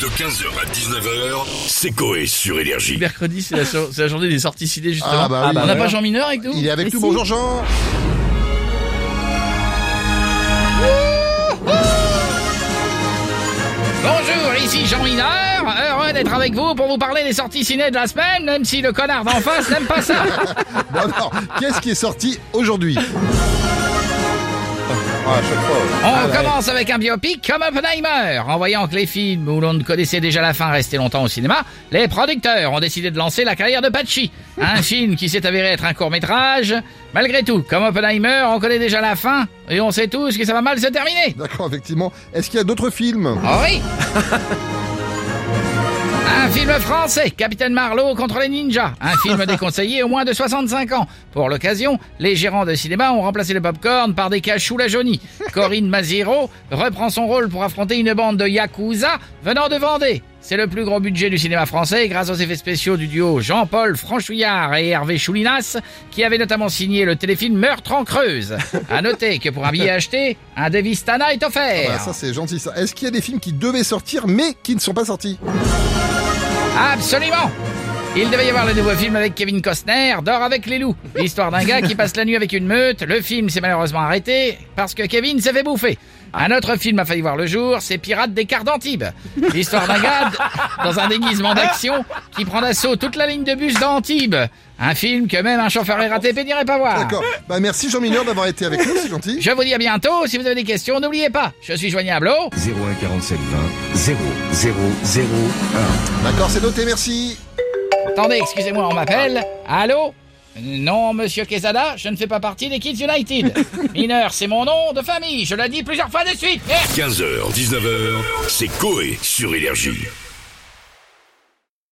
De 15h à 19h, c'est Coé sur Énergie. Mercredi, c'est la, so- c'est la journée des sorties ciné, justement. Ah bah oui. On n'a voilà. pas Jean Mineur avec nous Il est avec nous, bonjour Jean Bonjour, ici Jean Mineur. Heureux d'être avec vous pour vous parler des sorties ciné de la semaine, même si le connard d'en face n'aime pas ça. Bon alors, qu'est-ce qui est sorti aujourd'hui? Ah, à chaque fois. On Ah, ouais. commence avec un biopic comme Oppenheimer. En voyant que les films où l'on ne connaissait déjà la fin restaient longtemps au cinéma, les producteurs ont décidé de lancer la carrière de Pachi. Un film qui s'est avéré être un court métrage. Malgré tout, comme Oppenheimer, on connaît déjà la fin et on sait tous que ça va mal se terminer. D'accord, effectivement. Est-ce qu'il y a d'autres films? Oh oui Un film français, Capitaine Marlowe contre les ninjas. Un film déconseillé au moins de 65 ans. Pour l'occasion, les gérants de cinéma ont remplacé le popcorn par des cachous la jaunie. Corinne Maziro reprend son rôle pour affronter une bande de yakuza venant de Vendée. C'est le plus gros budget du cinéma français grâce aux effets spéciaux du duo Jean-Paul Franchouillard et Hervé Choulinas qui avaient notamment signé le téléfilm Meurtre en Creuse. À noter que pour un billet acheté, un Devistana est offert. Voilà, Ça c'est gentil ça. Est-ce qu'il y a des films qui devaient sortir mais qui ne sont pas sortis? Absolument il devait y avoir le nouveau film avec Kevin Costner, Dors avec les loups. L'histoire d'un gars qui passe la nuit avec une meute. Le film s'est malheureusement arrêté parce que Kevin s'est fait bouffer. Un autre film a failli voir le jour, c'est Pirates des quarts d'Antibes. L'histoire d'un gars dans un déguisement d'action qui prend d'assaut toute la ligne de bus d'Antibes. Un film que même un chauffeur RATP n'irait pas voir. D'accord. Bah merci Jean Mineur d'avoir été avec nous, c'est gentil. Je vous dis à bientôt. Si vous avez des questions, n'oubliez pas, je suis joignable au 01 47 20 0 0 0 1. D'accord, c'est noté, merci. Attendez, excusez-moi, on m'appelle. Allô? Non, monsieur Quesada, je ne fais pas partie des Kids United. Mineur, c'est mon nom de famille, je l'ai dit plusieurs fois de suite. Merde 15h, 19h, c'est Coé sur Énergie.